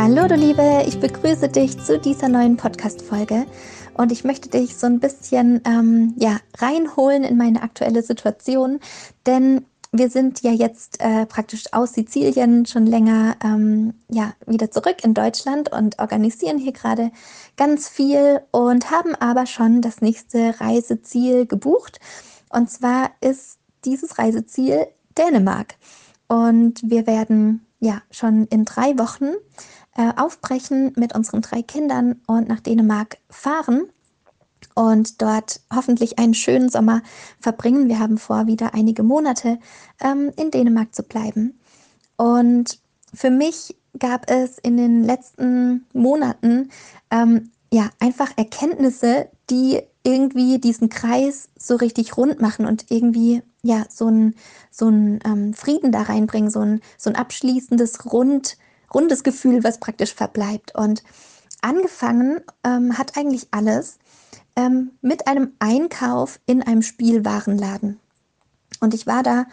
Hallo du Liebe, ich begrüße dich zu dieser neuen Podcast-Folge und ich möchte dich so ein bisschen ähm, ja, reinholen in meine aktuelle Situation, denn wir sind ja jetzt äh, praktisch aus Sizilien schon länger ähm, ja, wieder zurück in Deutschland und organisieren hier gerade ganz viel und haben aber schon das nächste Reiseziel gebucht. Und zwar ist dieses Reiseziel Dänemark. Und wir werden ja schon in drei Wochen äh, aufbrechen mit unseren drei Kindern und nach Dänemark fahren und dort hoffentlich einen schönen Sommer verbringen. Wir haben vor, wieder einige Monate ähm, in Dänemark zu bleiben. Und für mich gab es in den letzten Monaten ähm, ja einfach Erkenntnisse, die irgendwie diesen Kreis so richtig rund machen und irgendwie ja so ein, so ähm, Frieden da reinbringen, so ein, so abschließendes Rund rundes Gefühl, was praktisch verbleibt. Und angefangen ähm, hat eigentlich alles ähm, mit einem Einkauf in einem Spielwarenladen. Und ich war da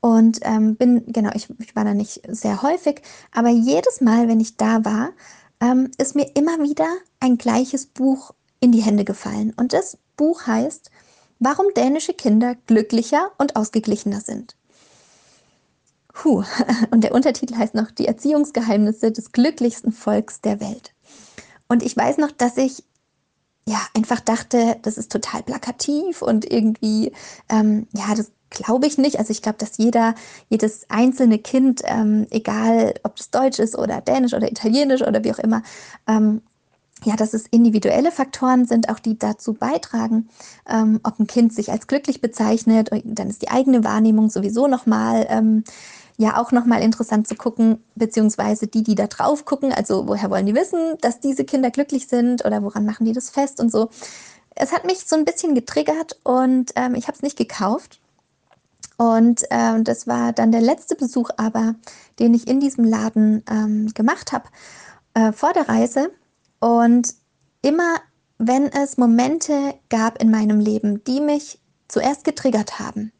und ähm, bin, genau, ich, ich, war da nicht sehr häufig, aber jedes Mal, wenn ich da war, ähm, ist mir immer wieder ein gleiches Buch in die Hände gefallen. Und das Buch heißt, warum dänische Kinder glücklicher und ausgeglichener sind. Puh. Und der Untertitel heißt noch Die Erziehungsgeheimnisse des glücklichsten Volks der Welt. Und ich weiß noch, dass ich ja einfach dachte, das ist total plakativ und irgendwie, ähm, ja, das glaube ich nicht. Also ich glaube, dass jeder, jedes einzelne Kind, ähm, egal ob es Deutsch ist oder Dänisch oder Italienisch oder wie auch immer, ähm, ja, dass es individuelle Faktoren sind, auch die dazu beitragen, ähm, ob ein Kind sich als glücklich bezeichnet. Dann ist die eigene Wahrnehmung sowieso nochmal ähm, ja auch nochmal interessant zu gucken, beziehungsweise die, die da drauf gucken, also woher wollen die wissen, dass diese Kinder glücklich sind oder woran machen die das fest und so. Es hat mich so ein bisschen getriggert und ähm, ich habe es nicht gekauft. Und ähm, das war dann der letzte Besuch aber, den ich in diesem Laden ähm, gemacht habe äh, vor der Reise. Und immer, wenn es Momente gab in meinem Leben, die mich zuerst getriggert haben,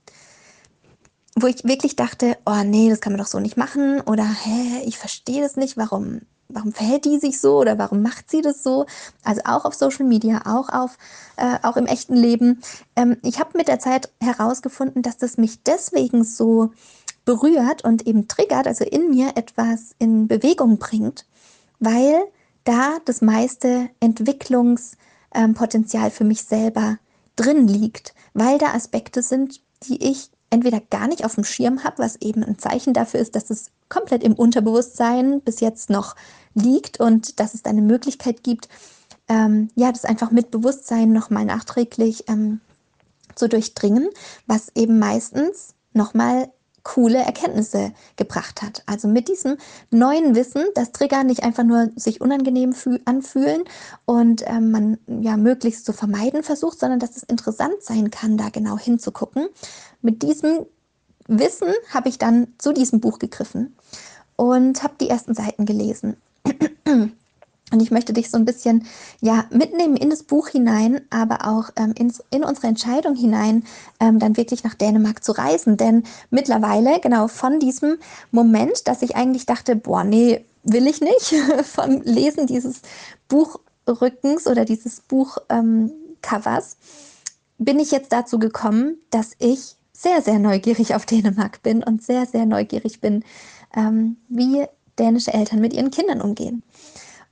wo ich wirklich dachte, oh nee, das kann man doch so nicht machen oder hä, ich verstehe das nicht, warum, warum verhält die sich so oder warum macht sie das so? Also auch auf Social Media, auch auf, äh, auch im echten Leben. Ähm, ich habe mit der Zeit herausgefunden, dass das mich deswegen so berührt und eben triggert, also in mir etwas in Bewegung bringt, weil da das meiste Entwicklungspotenzial ähm, für mich selber drin liegt, weil da Aspekte sind, die ich entweder gar nicht auf dem Schirm habe, was eben ein Zeichen dafür ist, dass es komplett im Unterbewusstsein bis jetzt noch liegt und dass es eine Möglichkeit gibt, ähm, ja, das einfach mit Bewusstsein nochmal nachträglich ähm, zu durchdringen, was eben meistens nochmal coole Erkenntnisse gebracht hat. Also mit diesem neuen Wissen, dass Trigger nicht einfach nur sich unangenehm anfühlen und ähm, man ja möglichst zu vermeiden versucht, sondern dass es interessant sein kann, da genau hinzugucken. Mit diesem Wissen habe ich dann zu diesem Buch gegriffen und habe die ersten Seiten gelesen. Und ich möchte dich so ein bisschen ja, mitnehmen in das Buch hinein, aber auch ähm, in, in unsere Entscheidung hinein, ähm, dann wirklich nach Dänemark zu reisen. Denn mittlerweile, genau von diesem Moment, dass ich eigentlich dachte, boah, nee, will ich nicht, vom Lesen dieses Buchrückens oder dieses Buchcovers, ähm, bin ich jetzt dazu gekommen, dass ich sehr, sehr neugierig auf Dänemark bin und sehr, sehr neugierig bin, ähm, wie dänische Eltern mit ihren Kindern umgehen.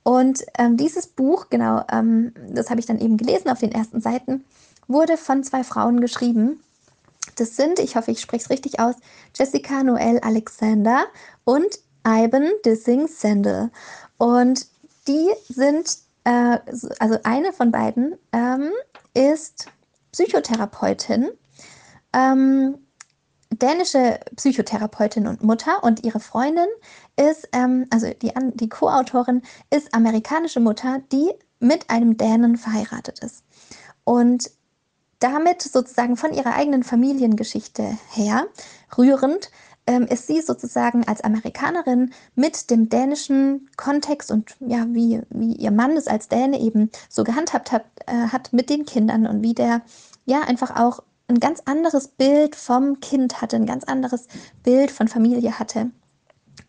Und ähm, dieses Buch, genau, ähm, das habe ich dann eben gelesen auf den ersten Seiten, wurde von zwei Frauen geschrieben. Das sind, ich hoffe, ich spreche es richtig aus, Jessica Noel Alexander und Ivan Dissing Sandel. Und die sind, äh, also eine von beiden ähm, ist Psychotherapeutin ähm, dänische Psychotherapeutin und Mutter und ihre Freundin ist, ähm, also die, die Co-Autorin ist amerikanische Mutter, die mit einem Dänen verheiratet ist. Und damit sozusagen von ihrer eigenen Familiengeschichte her rührend ähm, ist sie sozusagen als Amerikanerin mit dem dänischen Kontext und ja, wie, wie ihr Mann es als Däne eben so gehandhabt hat, äh, hat mit den Kindern und wie der ja einfach auch ein ganz anderes Bild vom Kind hatte, ein ganz anderes Bild von Familie hatte,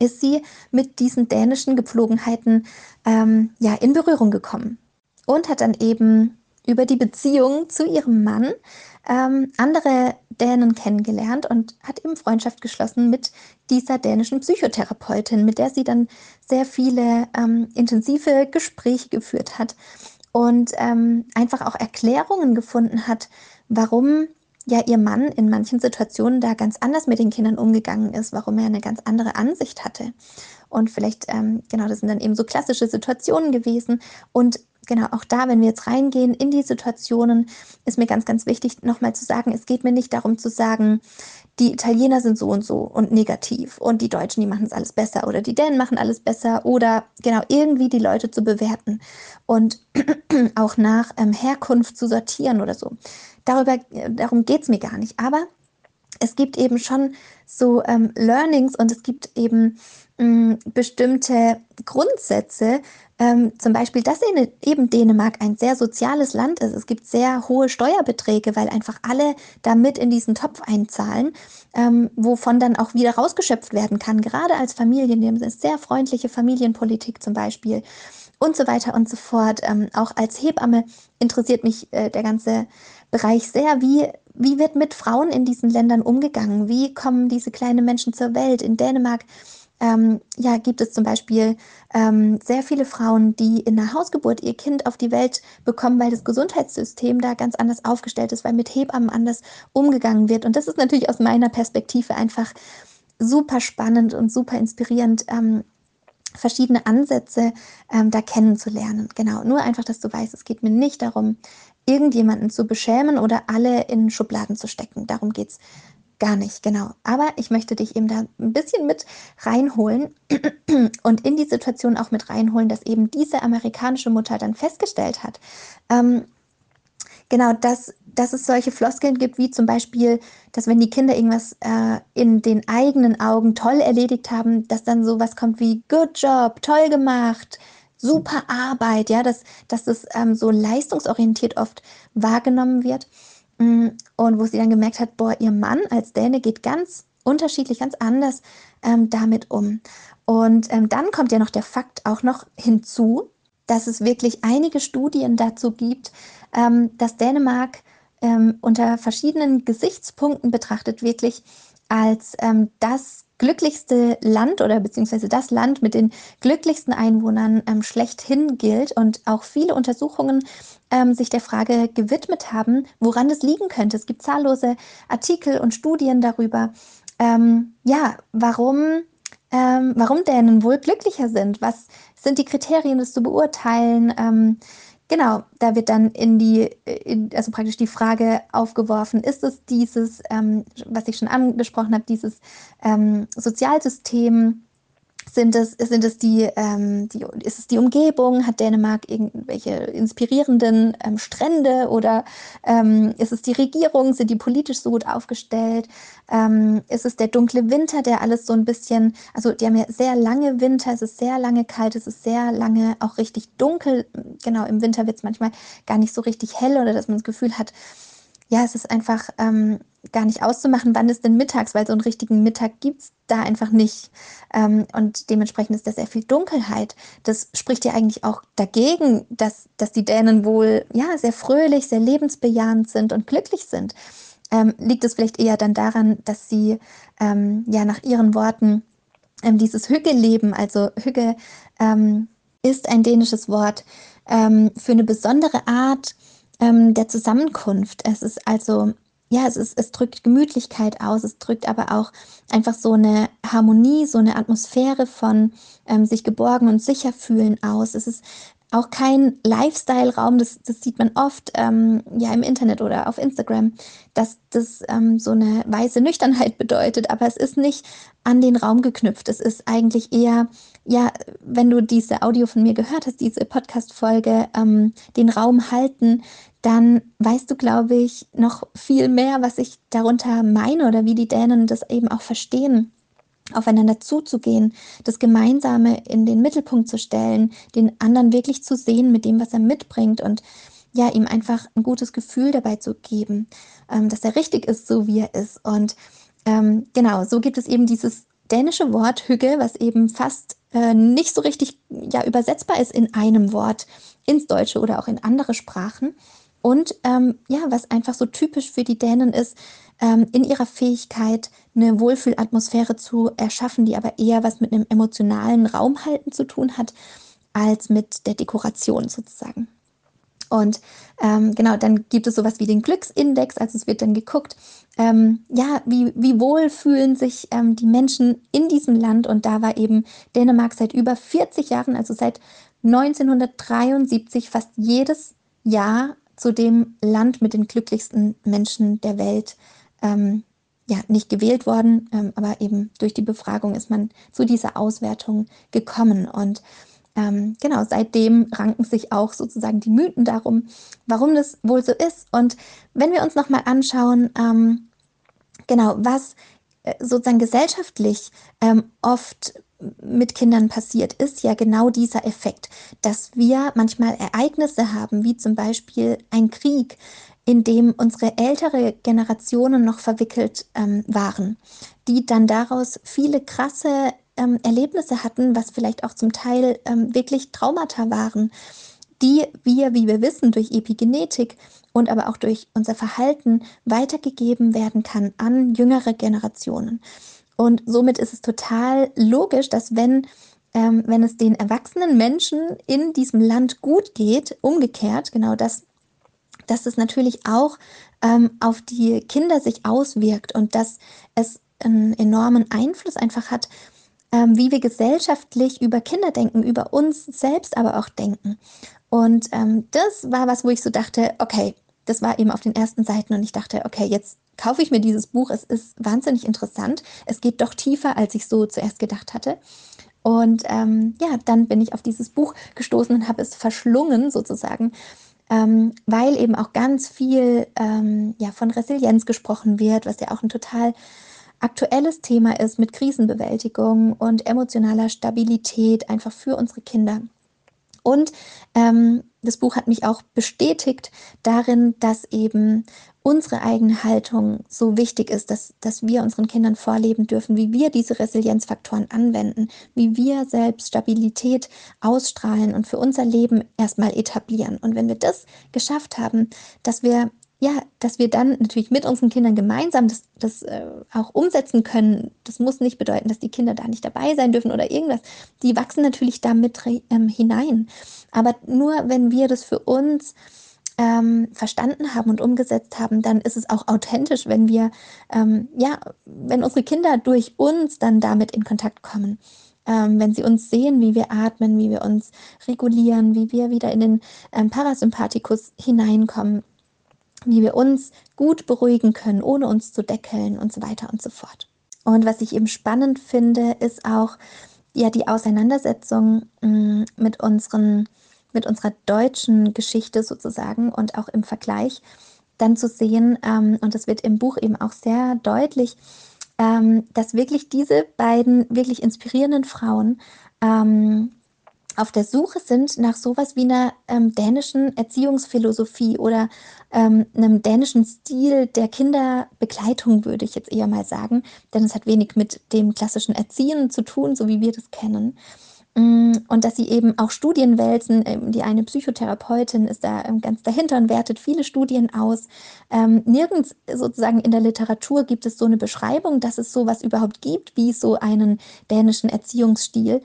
ist sie mit diesen dänischen Gepflogenheiten ähm, ja in Berührung gekommen und hat dann eben über die Beziehung zu ihrem Mann ähm, andere Dänen kennengelernt und hat eben Freundschaft geschlossen mit dieser dänischen Psychotherapeutin, mit der sie dann sehr viele ähm, intensive Gespräche geführt hat und ähm, einfach auch Erklärungen gefunden hat, warum ja ihr Mann in manchen Situationen da ganz anders mit den Kindern umgegangen ist, warum er eine ganz andere Ansicht hatte. Und vielleicht, ähm, genau, das sind dann eben so klassische Situationen gewesen. Und genau, auch da, wenn wir jetzt reingehen in die Situationen, ist mir ganz, ganz wichtig, nochmal zu sagen, es geht mir nicht darum zu sagen, die Italiener sind so und so und negativ und die Deutschen, die machen es alles besser oder die Dänen machen alles besser oder genau irgendwie die Leute zu bewerten und auch nach ähm, Herkunft zu sortieren oder so. Darüber, darum geht es mir gar nicht. Aber es gibt eben schon so ähm, Learnings und es gibt eben mh, mm, bestimmte Grundsätze, ähm, zum Beispiel, dass eben Dänemark ein sehr soziales Land ist. Es gibt sehr hohe Steuerbeträge, weil einfach alle da mit in diesen Topf einzahlen, ähm, wovon dann auch wieder rausgeschöpft werden kann, gerade als Familien. Die haben eine sehr freundliche Familienpolitik zum Beispiel und so weiter und so fort. Ähm, auch als Hebamme interessiert mich äh, der ganze Bereich sehr. Wie, wie wird mit Frauen in diesen Ländern umgegangen? Wie kommen diese kleinen Menschen zur Welt? In Dänemark ähm, ja, gibt es zum Beispiel ähm, sehr viele Frauen, die in der Hausgeburt ihr Kind auf die Welt bekommen, weil das Gesundheitssystem da ganz anders aufgestellt ist, weil mit Hebammen anders umgegangen wird. Und das ist natürlich aus meiner Perspektive einfach super spannend und super inspirierend. Ähm, verschiedene Ansätze ähm, da kennenzulernen. Genau, nur einfach, dass du weißt, es geht mir nicht darum, irgendjemanden zu beschämen oder alle in Schubladen zu stecken. Darum geht es gar nicht, genau. Aber ich möchte dich eben da ein bisschen mit reinholen und in die Situation auch mit reinholen, dass eben diese amerikanische Mutter dann festgestellt hat, ähm, genau, dass, dass es solche Floskeln gibt, wie zum Beispiel, dass wenn die Kinder irgendwas äh, in den eigenen Augen toll erledigt haben, dass dann sowas kommt wie Good Job, toll gemacht, super Arbeit, ja, dass, dass das ähm, so leistungsorientiert oft wahrgenommen wird. Mm, und wo sie dann gemerkt hat, boah, ihr Mann als Däne geht ganz unterschiedlich, ganz anders ähm, damit um. Und ähm, dann kommt ja noch der Fakt auch noch hinzu, dass es wirklich einige Studien dazu gibt, ähm, dass Dänemark ähm, unter verschiedenen Gesichtspunkten betrachtet wirklich als ähm, das glücklichste Land oder beziehungsweise das Land mit den glücklichsten Einwohnern ähm, schlechthin gilt und auch viele Untersuchungen ähm, sich der Frage gewidmet haben, woran das liegen könnte. Es gibt zahllose Artikel und Studien darüber, ähm, ja, warum, ähm, warum Dänen wohl glücklicher sind. Was sind die Kriterien, das zu beurteilen? Genau, da wird dann in die, in, also praktisch die Frage aufgeworfen, ist es dieses, ähm, was ich schon angesprochen habe, dieses ähm, Sozialsystem, sind es, sind es die, ähm, die, ist es die Umgebung? Hat Dänemark irgendwelche inspirierenden ähm, Strände oder ähm, ist es die Regierung? Sind die politisch so gut aufgestellt? Ähm, ist es der dunkle Winter, der alles so ein bisschen, also die haben ja sehr lange Winter, es ist sehr lange kalt, es ist sehr lange auch richtig dunkel. Genau, im Winter wird es manchmal gar nicht so richtig hell oder dass man das Gefühl hat, ja, es ist einfach ähm, gar nicht auszumachen, wann ist denn mittags, weil so einen richtigen Mittag gibt es da einfach nicht. Ähm, und dementsprechend ist da sehr viel Dunkelheit. Das spricht ja eigentlich auch dagegen, dass, dass die Dänen wohl ja, sehr fröhlich, sehr lebensbejahend sind und glücklich sind. Ähm, liegt es vielleicht eher dann daran, dass sie ähm, ja nach ihren Worten ähm, dieses Hügge-Leben, also Hügge ähm, ist ein dänisches Wort ähm, für eine besondere Art, der Zusammenkunft. Es ist also, ja, es, ist, es drückt Gemütlichkeit aus, es drückt aber auch einfach so eine Harmonie, so eine Atmosphäre von ähm, sich geborgen und sicher fühlen aus. Es ist auch kein Lifestyle-Raum, das, das sieht man oft ähm, ja im Internet oder auf Instagram, dass das ähm, so eine weiße Nüchternheit bedeutet, aber es ist nicht an den Raum geknüpft. Es ist eigentlich eher, ja, wenn du diese Audio von mir gehört hast, diese Podcast-Folge, ähm, den Raum halten, dann weißt du, glaube ich, noch viel mehr, was ich darunter meine oder wie die Dänen das eben auch verstehen aufeinander zuzugehen, das Gemeinsame in den Mittelpunkt zu stellen, den anderen wirklich zu sehen mit dem, was er mitbringt und ja, ihm einfach ein gutes Gefühl dabei zu geben, ähm, dass er richtig ist, so wie er ist. Und ähm, genau, so gibt es eben dieses dänische Wort Hügge, was eben fast äh, nicht so richtig ja, übersetzbar ist in einem Wort ins Deutsche oder auch in andere Sprachen. Und ähm, ja, was einfach so typisch für die Dänen ist, ähm, in ihrer Fähigkeit, eine Wohlfühlatmosphäre zu erschaffen, die aber eher was mit einem emotionalen Raumhalten zu tun hat, als mit der Dekoration sozusagen. Und ähm, genau, dann gibt es sowas wie den Glücksindex, also es wird dann geguckt, ähm, ja, wie, wie wohl fühlen sich ähm, die Menschen in diesem Land. Und da war eben Dänemark seit über 40 Jahren, also seit 1973, fast jedes Jahr zu dem Land mit den glücklichsten Menschen der Welt ähm, ja, nicht gewählt worden, ähm, aber eben durch die Befragung ist man zu dieser Auswertung gekommen. Und ähm, genau, seitdem ranken sich auch sozusagen die Mythen darum, warum das wohl so ist. Und wenn wir uns nochmal anschauen, ähm, genau, was äh, sozusagen gesellschaftlich ähm, oft mit Kindern passiert, ist ja genau dieser Effekt, dass wir manchmal Ereignisse haben, wie zum Beispiel ein Krieg, in dem unsere ältere Generationen noch verwickelt ähm, waren, die dann daraus viele krasse ähm, Erlebnisse hatten, was vielleicht auch zum Teil ähm, wirklich Traumata waren, die wir, wie wir wissen, durch Epigenetik und aber auch durch unser Verhalten weitergegeben werden kann an jüngere Generationen. Und somit ist es total logisch, dass wenn, ähm, wenn es den erwachsenen Menschen in diesem Land gut geht, umgekehrt, genau das, dass es natürlich auch ähm, auf die Kinder sich auswirkt und dass es einen enormen Einfluss einfach hat, ähm, wie wir gesellschaftlich über Kinder denken, über uns selbst aber auch denken. Und ähm, das war was, wo ich so dachte, okay, das war eben auf den ersten Seiten und ich dachte, okay, jetzt kaufe ich mir dieses Buch. Es ist wahnsinnig interessant. Es geht doch tiefer, als ich so zuerst gedacht hatte. Und ähm, ja, dann bin ich auf dieses Buch gestoßen und habe es verschlungen sozusagen, ähm, weil eben auch ganz viel ähm, ja, von Resilienz gesprochen wird, was ja auch ein total aktuelles Thema ist mit Krisenbewältigung und emotionaler Stabilität einfach für unsere Kinder. Und ähm, das Buch hat mich auch bestätigt darin, dass eben unsere eigene Haltung so wichtig ist, dass, dass wir unseren Kindern vorleben dürfen, wie wir diese Resilienzfaktoren anwenden, wie wir selbst Stabilität ausstrahlen und für unser Leben erstmal etablieren. Und wenn wir das geschafft haben, dass wir ja, dass wir dann natürlich mit unseren Kindern gemeinsam das, das äh, auch umsetzen können. Das muss nicht bedeuten, dass die Kinder da nicht dabei sein dürfen oder irgendwas. Die wachsen natürlich da mit ähm, hinein. Aber nur wenn wir das für uns ähm, verstanden haben und umgesetzt haben, dann ist es auch authentisch, wenn wir, ähm, ja, wenn unsere Kinder durch uns dann damit in Kontakt kommen. Ähm, wenn sie uns sehen, wie wir atmen, wie wir uns regulieren, wie wir wieder in den ähm, Parasympathikus hineinkommen, wie wir uns gut beruhigen können, ohne uns zu deckeln und so weiter und so fort. Und was ich eben spannend finde, ist auch ja die Auseinandersetzung mh, mm, mit unseren mit unserer deutschen Geschichte sozusagen und auch im Vergleich dann zu sehen, ähm, und das wird im Buch eben auch sehr deutlich, ähm, dass wirklich diese beiden wirklich inspirierenden Frauen ähm, auf der Suche sind nach sowas wie einer ähm, dänischen Erziehungsphilosophie oder ähm, einem dänischen Stil der Kinderbegleitung, würde ich jetzt eher mal sagen. Denn es hat wenig mit dem klassischen Erziehen zu tun, so wie wir das kennen. Mm, und dass sie eben auch Studien wälzen. Ähm, die eine Psychotherapeutin ist da ähm, ganz dahinter und wertet viele Studien aus. Ähm, nirgends sozusagen in der Literatur gibt es so eine Beschreibung, dass es sowas überhaupt gibt, wie so einen dänischen Erziehungsstil.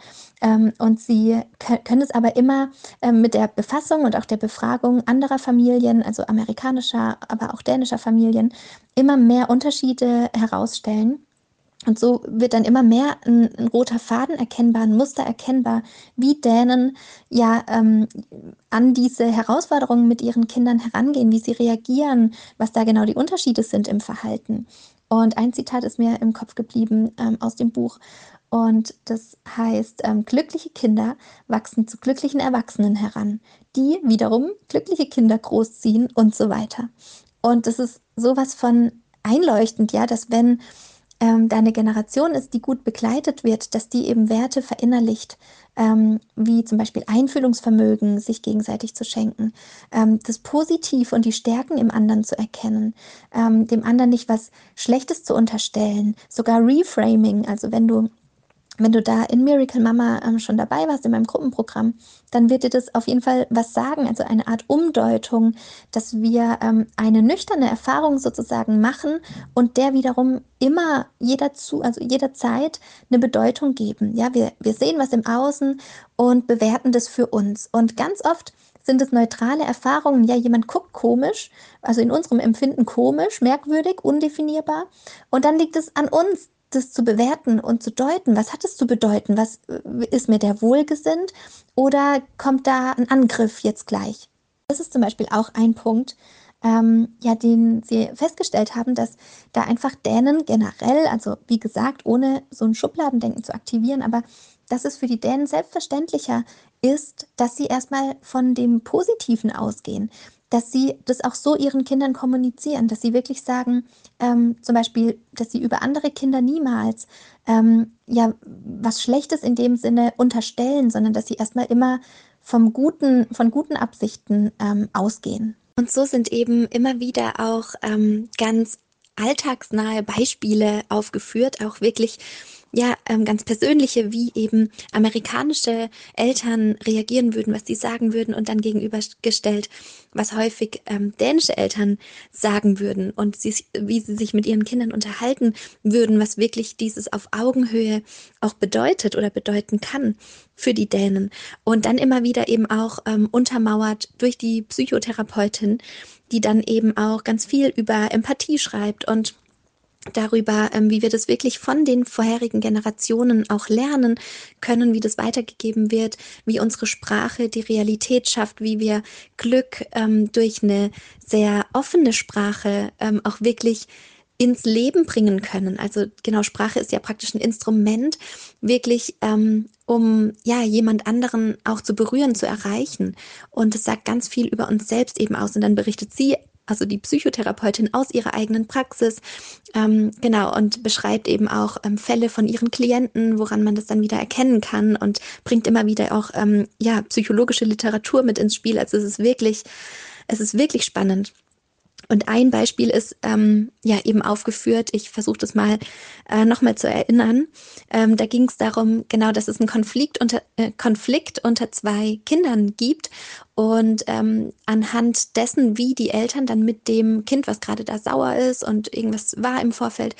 und sie können es aber immer mit der Befassung und auch der Befragung anderer Familien, also amerikanischer, aber auch dänischer Familien, immer mehr Unterschiede herausstellen. Und so wird dann immer mehr ein, ein, roter Faden erkennbar, ein Muster erkennbar, wie Dänen ja ähm, an diese Herausforderungen mit ihren Kindern herangehen, wie sie reagieren, was da genau die Unterschiede sind im Verhalten. Und ein Zitat ist mir im Kopf geblieben ähm, aus dem Buch. Und das heißt, ähm, glückliche Kinder wachsen zu glücklichen Erwachsenen heran, die wiederum glückliche Kinder großziehen und so weiter. Und das ist sowas von einleuchtend, ja, dass wenn ähm, da eine Generation ist, die gut begleitet wird, dass die eben Werte verinnerlicht, ähm, wie zum Beispiel Einfühlungsvermögen, sich gegenseitig zu schenken, ähm, das Positiv und die Stärken im anderen zu erkennen, ähm, dem anderen nicht was Schlechtes zu unterstellen, sogar Reframing, also wenn du wenn du da in Miracle Mama ähm, schon dabei warst in meinem Gruppenprogramm, dann wird dir das auf jeden Fall was sagen, also eine Art Umdeutung, dass wir ähm, eine nüchterne Erfahrung sozusagen machen und der wiederum immer jeder zu, also jederzeit eine Bedeutung geben. Ja, wir, wir sehen was im Außen und bewerten das für uns. Und ganz oft sind es neutrale Erfahrungen. Ja, jemand guckt komisch, also in unserem Empfinden komisch, merkwürdig, undefinierbar. Und dann liegt es an uns, das zu bewerten und zu deuten. Was hat es zu bedeuten? Was äh, ist mir der wohlgesinnt? Oder kommt da ein Angriff jetzt gleich? Das ist zum Beispiel auch ein Punkt, ähm, ja, den sie festgestellt haben, dass da einfach Dänen generell, also wie gesagt, ohne so ein Schubladendenken zu aktivieren, aber dass es für die Dänen selbstverständlicher ist, dass sie erstmal von dem Positiven ausgehen dass sie das auch so ihren Kindern kommunizieren, dass sie wirklich sagen, ähm, zum Beispiel, dass sie über andere Kinder niemals ähm, ja was Schlechtes in dem Sinne unterstellen, sondern dass sie erstmal immer vom guten, von guten Absichten ähm, ausgehen. Und so sind eben immer wieder auch ähm, ganz alltagsnahe Beispiele aufgeführt, auch wirklich ja, ähm, ganz persönliche, wie eben amerikanische Eltern reagieren würden, was sie sagen würden und dann gegenübergestellt, was häufig ähm, dänische Eltern sagen würden und sie, wie sie sich mit ihren Kindern unterhalten würden, was wirklich dieses auf Augenhöhe auch bedeutet oder bedeuten kann für die Dänen. Und dann immer wieder eben auch ähm, untermauert durch die Psychotherapeutin, die dann eben auch ganz viel über Empathie schreibt und darüber, ähm, wie wir das wirklich von den vorherigen Generationen auch lernen können, wie das weitergegeben wird, wie unsere Sprache die Realität schafft, wie wir Glück ähm, durch eine sehr offene Sprache ähm, auch wirklich ins Leben bringen können. Also genau, Sprache ist ja praktisch ein Instrument, wirklich ähm, um ja jemand anderen auch zu berühren, zu erreichen. Und es sagt ganz viel über uns selbst eben aus. Und dann berichtet sie also die Psychotherapeutin aus ihrer eigenen Praxis, ähm, genau, und beschreibt eben auch ähm, Fälle von ihren Klienten, woran man das dann wieder erkennen kann und bringt immer wieder auch ähm, ja psychologische Literatur mit ins Spiel. Also es ist wirklich, es ist wirklich spannend. Und ein Beispiel ist ähm, ja eben aufgeführt. Ich versuche das mal äh, nochmal zu erinnern. Ähm, da ging es darum, genau, dass es einen Konflikt unter, äh, Konflikt unter zwei Kindern gibt und ähm, anhand dessen, wie die Eltern dann mit dem Kind, was gerade da sauer ist und irgendwas war im Vorfeld,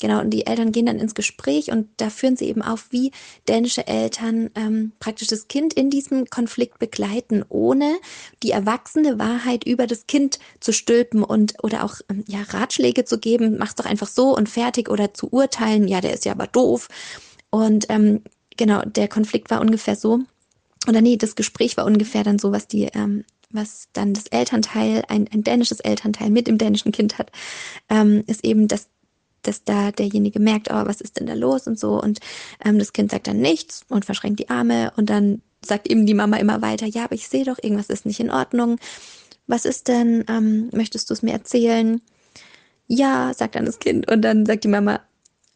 genau, und die Eltern gehen dann ins Gespräch und da führen sie eben auf, wie dänische Eltern ähm, praktisch das Kind in diesem Konflikt begleiten, ohne die erwachsene Wahrheit über das Kind zu stülpen und oder auch ähm, ja Ratschläge zu geben, mach's doch einfach so und fertig oder zu urteilen, ja, der ist ja aber doof. Und ähm, genau, der Konflikt war ungefähr so oder nee, das Gespräch war ungefähr dann so, was die, ähm, was dann das Elternteil, ein, ein dänisches Elternteil mit dem dänischen Kind hat, ähm, ist eben, dass dass da derjenige merkt, oh, was ist denn da los und so. Und ähm, das Kind sagt dann nichts und verschränkt die Arme und dann sagt eben die Mama immer weiter, ja, aber ich sehe doch, irgendwas ist nicht in Ordnung. Was ist denn? Ähm, möchtest du es mir erzählen? Ja, sagt dann das Kind. Und dann sagt die Mama,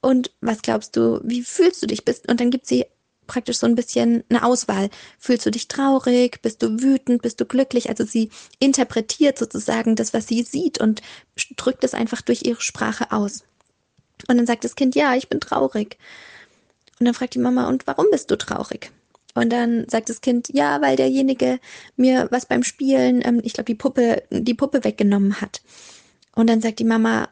und was glaubst du, wie fühlst du dich? Bist? Und dann gibt sie praktisch so ein bisschen eine Auswahl. Fühlst du dich traurig? Bist du wütend? Bist du glücklich? Also sie interpretiert sozusagen das, was sie sieht und drückt es einfach durch ihre Sprache aus. Und dann sagt das Kind, ja, ich bin traurig. Und dann fragt die Mama, und warum bist du traurig? Und dann sagt das Kind, ja, weil derjenige mir was beim Spielen, ähm, ich glaube, die Puppe, die Puppe weggenommen hat. Und dann sagt die Mama,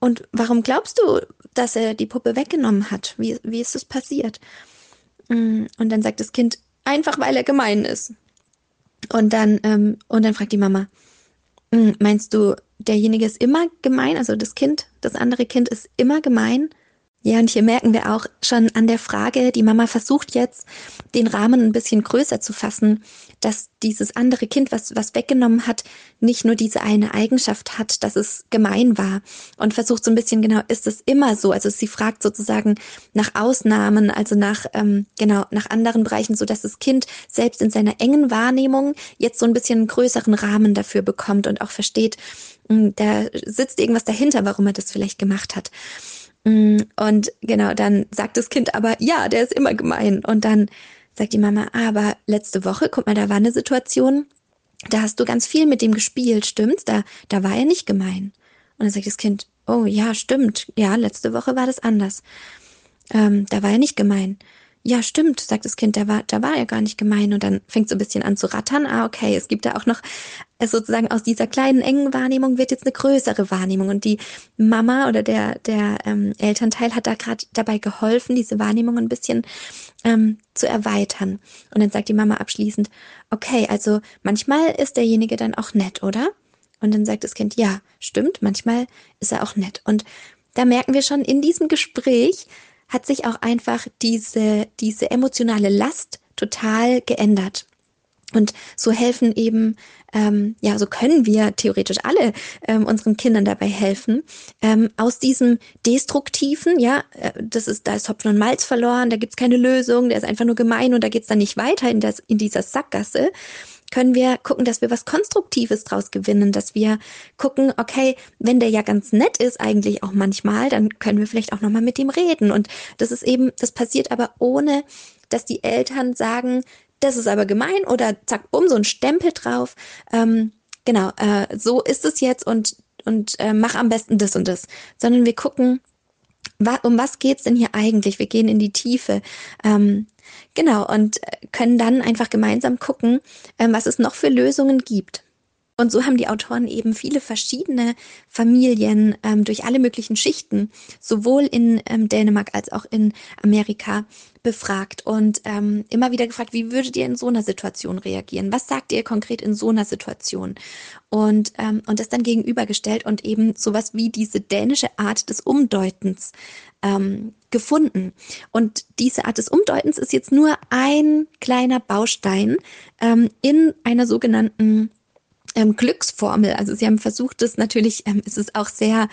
und warum glaubst du, dass er die Puppe weggenommen hat? Wie, wie ist das passiert? Mm, und dann sagt das Kind, einfach weil er gemein ist. Und dann, ähm, und dann fragt die Mama, mm, meinst du, derjenige ist immer gemein? Also das Kind, das andere Kind ist immer gemein? Ja, und hier merken wir auch schon an der Frage, die Mama versucht jetzt, den Rahmen ein bisschen größer zu fassen, dass dieses andere Kind, was, was weggenommen hat, nicht nur diese eine Eigenschaft hat, dass es gemein war und versucht so ein bisschen genau, ist es immer so? Also sie fragt sozusagen nach Ausnahmen, also nach, ähm, genau, nach anderen Bereichen, so dass das Kind selbst in seiner engen Wahrnehmung jetzt so ein bisschen einen größeren Rahmen dafür bekommt und auch versteht, hm, da sitzt irgendwas dahinter, warum er das vielleicht gemacht hat. Hm, und genau, dann sagt das Kind aber, ja, der ist immer gemein. Und dann sagt die Mama, aber letzte Woche, guck mal, da war eine Situation, da hast du ganz viel mit dem gespielt, stimmt's? Da, da war er nicht gemein. Und dann sagt das Kind, oh ja, stimmt, ja, letzte Woche war das anders. Ähm, da war er nicht gemein. Ja, stimmt, sagt das Kind, da war, da war er gar nicht gemein. Und dann fängt so ein bisschen an zu rattern. Ah, okay, es gibt da auch noch sozusagen aus dieser kleinen engen Wahrnehmung wird jetzt eine größere Wahrnehmung und die Mama oder der der ähm, Elternteil hat da gerade dabei geholfen, diese Wahrnehmung ein bisschen ähm, zu erweitern. Und dann sagt die Mama abschließend: Okay, also manchmal ist derjenige dann auch nett, oder? Und dann sagt das Kind: Ja, stimmt, manchmal ist er auch nett. Und da merken wir schon in diesem Gespräch hat sich auch einfach diese diese emotionale Last total geändert. Und so helfen eben, ähm, ja, so können wir theoretisch alle ähm, unseren Kindern dabei helfen, ähm, aus diesem destruktiven, ja, äh, das ist, da ist Hopfen und Malz verloren, da gibt's keine Lösung, der ist einfach nur gemein und da geht's dann nicht weiter in, das, in dieser Sackgasse, können wir gucken, dass wir was Konstruktives draus gewinnen, dass wir gucken, okay, wenn der ja ganz nett ist, eigentlich auch manchmal, dann können wir vielleicht auch nochmal mit ihm reden. Und das ist eben, das passiert aber ohne, dass die Eltern sagen, das ist aber gemein oder zack, bumm, so ein Stempel drauf. Ähm, genau, äh, so ist es jetzt und, und äh, mach am besten das und das. Sondern wir gucken, um was geht's denn hier eigentlich? Wir gehen in die Tiefe. Ähm, genau, und äh, können dann einfach gemeinsam gucken, ähm, was es noch für Lösungen gibt. Und so haben die Autoren eben viele verschiedene Familien ähm, durch alle möglichen Schichten, sowohl in ähm, Dänemark als auch in Amerika, befragt und ähm, immer wieder gefragt, wie würdet ihr in so einer Situation reagieren? Was sagt ihr konkret in so einer Situation? Und, ähm, und das dann gegenübergestellt und eben sowas wie diese dänische Art des Umdeutens ähm, gefunden. Und diese Art des Umdeutens ist jetzt nur ein kleiner Baustein ähm, in einer sogenannten ähm, Glücksformel. Also sie haben versucht, das natürlich, ähm, es ist auch sehr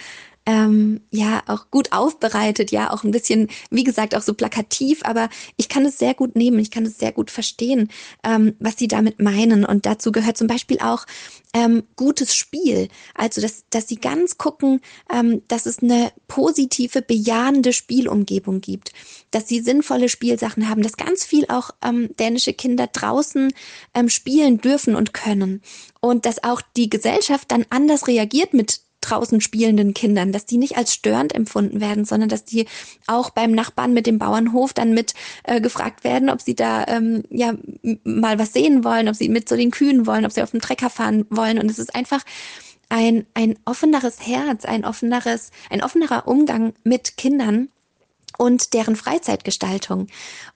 ähm, ja auch gut aufbereitet, ja auch ein bisschen, wie gesagt, auch so plakativ, aber ich kann es sehr gut nehmen, ich kann es sehr gut verstehen, ähm, was sie damit meinen. Und dazu gehört zum Beispiel auch ähm, gutes Spiel, also dass, dass sie ganz gucken, ähm, dass es eine positive, bejahende Spielumgebung gibt, dass sie sinnvolle Spielsachen haben, dass ganz viel auch ähm, dänische Kinder draußen ähm, spielen dürfen und können. Und dass auch die Gesellschaft dann anders reagiert mit draußen spielenden Kindern, dass die nicht als störend empfunden werden, sondern dass die auch beim Nachbarn mit dem Bauernhof dann mit äh, gefragt werden, ob sie da ähm, ja mal was sehen wollen, ob sie mit zu den Kühen wollen, ob sie auf dem Trecker fahren wollen. Und es ist einfach ein, ein offeneres Herz, ein offeneres, ein offenerer Umgang mit Kindern und deren Freizeitgestaltung.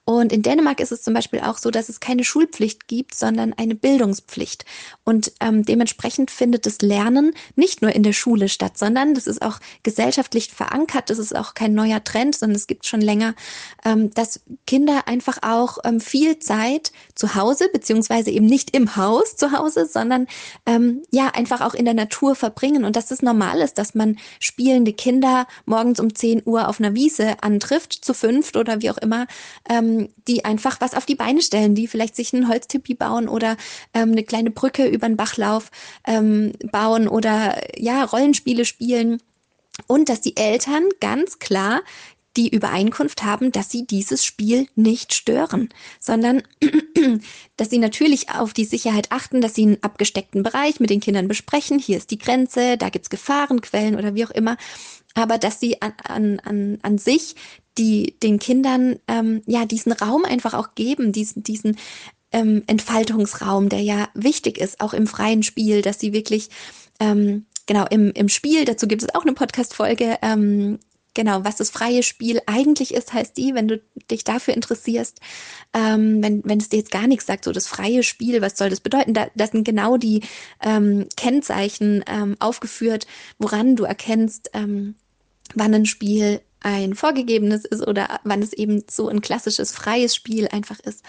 Und in Dänemark ist es zum Beispiel auch so, dass es keine Schulpflicht gibt, sondern eine Bildungspflicht. Und ähm, dementsprechend findet das Lernen nicht nur in der Schule statt, sondern das ist auch gesellschaftlich verankert. Das ist auch kein neuer Trend, sondern es gibt schon länger, ähm, dass Kinder einfach auch ähm, viel Zeit zu Hause, beziehungsweise eben nicht im Haus zu Hause, sondern ähm, ja einfach auch in der Natur verbringen. Und dass es normal ist, dass man spielende Kinder morgens um 10 Uhr auf einer Wiese antrifft trifft, zu fünft oder wie auch immer, ähm, die einfach was auf die Beine stellen, die vielleicht sich einen Holztipi bauen oder ähm, eine kleine Brücke über den Bachlauf ähm, bauen oder ja, Rollenspiele spielen. Und dass die Eltern ganz klar die Übereinkunft haben, dass sie dieses Spiel nicht stören, sondern dass sie natürlich auf die Sicherheit achten, dass sie einen abgesteckten Bereich mit den Kindern besprechen. Hier ist die Grenze, da gibt's Gefahrenquellen oder wie auch immer aber dass sie an, an, an, an sich die den Kindern ähm, ja diesen Raum einfach auch geben, diesen, diesen ähm, Entfaltungsraum, der ja wichtig ist, auch im freien Spiel, dass sie wirklich ähm, genau im, im Spiel, dazu gibt es auch eine Podcast-Folge, ähm, genau, was das freie Spiel eigentlich ist, heißt die, wenn du dich dafür interessierst, ähm, wenn, wenn es dir jetzt gar nichts sagt, so das freie Spiel, was soll das bedeuten? Da, das sind genau die ähm, Kennzeichen ähm, aufgeführt, woran du erkennst, ähm, wann ein Spiel ein vorgegebenes ist oder wann es eben so ein klassisches freies Spiel einfach ist.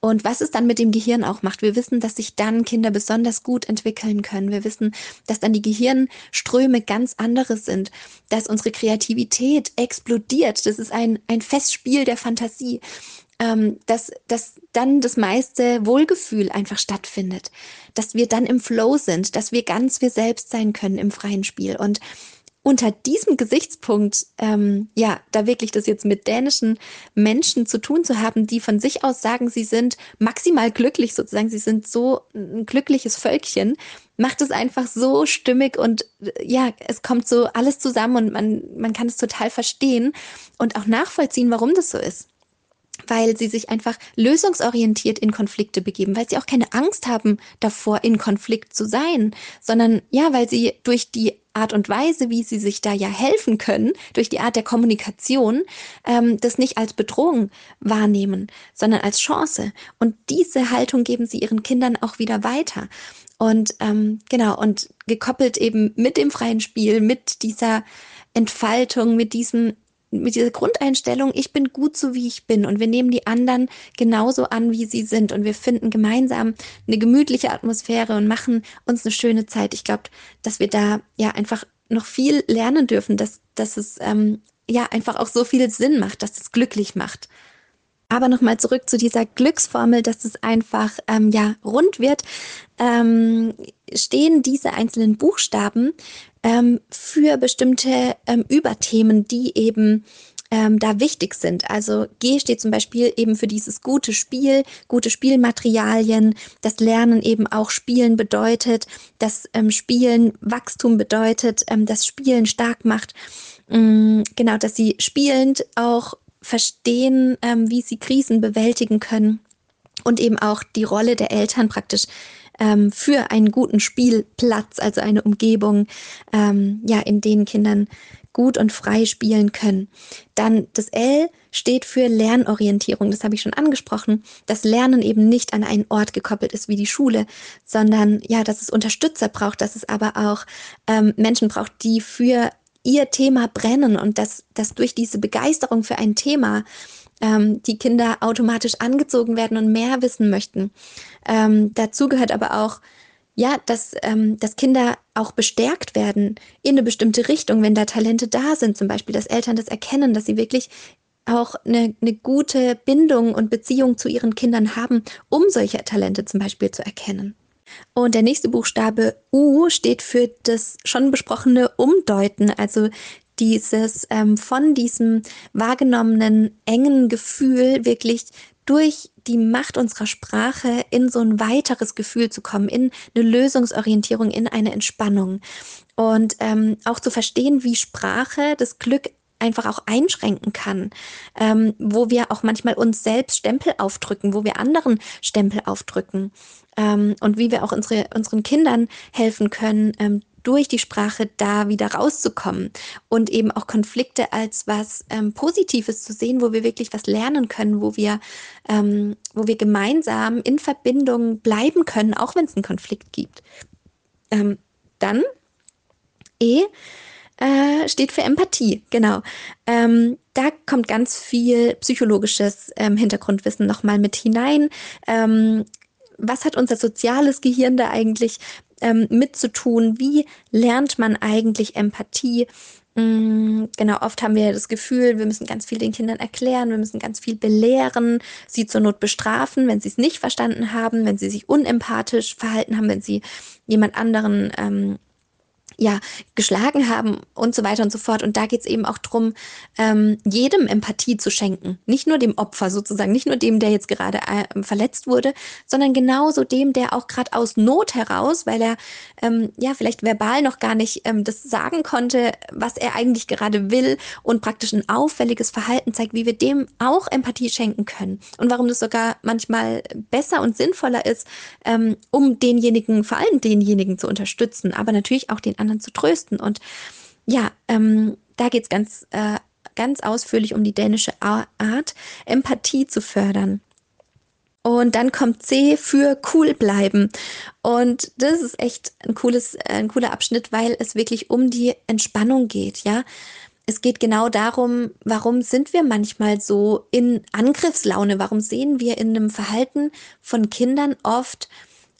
Und was es dann mit dem Gehirn auch macht. Wir wissen, dass sich dann Kinder besonders gut entwickeln können. Wir wissen, dass dann die Gehirnströme ganz andere sind, dass unsere Kreativität explodiert. Das ist ein, ein Festspiel der Fantasie. Ähm, dass, dass dann das meiste Wohlgefühl einfach stattfindet, dass wir dann im Flow sind, dass wir ganz wir selbst sein können im freien Spiel. Und unter diesem Gesichtspunkt, ähm, ja, da wirklich das jetzt mit dänischen Menschen zu tun zu haben, die von sich aus sagen, sie sind maximal glücklich sozusagen, sie sind so ein glückliches Völkchen, macht es einfach so stimmig und ja, es kommt so alles zusammen und man, man kann es total verstehen und auch nachvollziehen, warum das so ist. Weil sie sich einfach lösungsorientiert in Konflikte begeben, weil sie auch keine Angst haben davor, in Konflikt zu sein, sondern ja, weil sie durch die Art und Weise, wie sie sich da ja helfen können, durch die Art der Kommunikation, ähm, das nicht als Bedrohung wahrnehmen, sondern als Chance. Und diese Haltung geben sie ihren Kindern auch wieder weiter. Und ähm, genau, und gekoppelt eben mit dem freien Spiel, mit dieser Entfaltung, mit diesem mit dieser Grundeinstellung, ich bin gut so wie ich bin und wir nehmen die anderen genauso an, wie sie sind und wir finden gemeinsam eine gemütliche Atmosphäre und machen uns eine schöne Zeit. Ich glaube, dass wir da ja einfach noch viel lernen dürfen, dass, dass es ähm, ja einfach auch so viel Sinn macht, dass es glücklich macht. Aber nochmal zurück zu dieser Glücksformel, dass es einfach ähm, ja rund wird, ähm, stehen diese einzelnen Buchstaben ähm, für bestimmte ähm, Überthemen, die eben ähm, da wichtig sind. Also G steht zum Beispiel eben für dieses gute Spiel, gute Spielmaterialien, das Lernen eben auch Spielen bedeutet, das ähm, Spielen Wachstum bedeutet, das Spielen stark macht. Ähm, genau, dass sie spielend auch verstehen, ähm, wie sie Krisen bewältigen können und eben auch die Rolle der Eltern praktisch ähm, für einen guten Spielplatz, also eine Umgebung, ähm, ja, in denen Kindern gut und frei spielen können. Dann das L steht für Lernorientierung. Das habe ich schon angesprochen, dass Lernen eben nicht an einen Ort gekoppelt ist wie die Schule, sondern ja, dass es Unterstützer braucht, dass es aber auch ähm, Menschen braucht, die für ihr Thema brennen und dass, dass durch diese Begeisterung für ein Thema ähm, die Kinder automatisch angezogen werden und mehr wissen möchten. Ähm, dazu gehört aber auch, ja, dass, ähm, dass Kinder auch bestärkt werden in eine bestimmte Richtung, wenn da Talente da sind, zum Beispiel, dass Eltern das erkennen, dass sie wirklich auch eine, eine gute Bindung und Beziehung zu ihren Kindern haben, um solche Talente zum Beispiel zu erkennen. Und der nächste Buchstabe U steht für das schon besprochene Umdeuten, also dieses ähm, von diesem wahrgenommenen engen Gefühl wirklich durch die Macht unserer Sprache in so ein weiteres Gefühl zu kommen, in eine Lösungsorientierung, in eine Entspannung. Und ähm, auch zu verstehen, wie Sprache das Glück einfach auch einschränken kann, ähm, wo wir auch manchmal uns selbst Stempel aufdrücken, wo wir anderen Stempel aufdrücken. Ähm, und wie wir auch unsere, unseren Kindern helfen können, ähm, durch die Sprache da wieder rauszukommen. Und eben auch Konflikte als was ähm, Positives zu sehen, wo wir wirklich was lernen können, wo wir, ähm, wo wir gemeinsam in Verbindung bleiben können, auch wenn es einen Konflikt gibt. Ähm, dann E äh, steht für Empathie, genau. Ähm, da kommt ganz viel psychologisches ähm, Hintergrundwissen nochmal mit hinein. Ähm, was hat unser soziales Gehirn da eigentlich ähm, mitzutun. Wie lernt man eigentlich Empathie? Mm, genau, oft haben wir das Gefühl, wir müssen ganz viel den Kindern erklären, wir müssen ganz viel belehren, sie zur Not bestrafen, wenn sie es nicht verstanden haben, wenn sie sich unempathisch verhalten haben, wenn sie jemand anderen ähm, ja, geschlagen haben und so weiter und so fort. Und da geht es eben auch drum, ähm, jedem Empathie zu schenken. Nicht nur dem Opfer sozusagen, nicht nur dem, der jetzt gerade äh, verletzt wurde, sondern genauso dem, der auch gerade aus Not heraus, weil er ähm, ja vielleicht verbal noch gar nicht ähm, das sagen konnte, was er eigentlich gerade will und praktisch ein auffälliges Verhalten zeigt, wie wir dem auch Empathie schenken können. Und warum das sogar manchmal besser und sinnvoller ist, ähm, um denjenigen, vor allem denjenigen zu unterstützen, aber natürlich auch den anderen anderen zu trösten. Und ja, ähm, da geht es ganz, äh, ganz ausführlich um die dänische Art, Empathie zu fördern. Und dann kommt C für cool bleiben. Und das ist echt ein cooles, ein cooler Abschnitt, weil es wirklich um die Entspannung geht, ja. es geht genau darum, warum sind wir manchmal so in Angriffslaune? Warum sehen wir in einem Verhalten von Kindern oft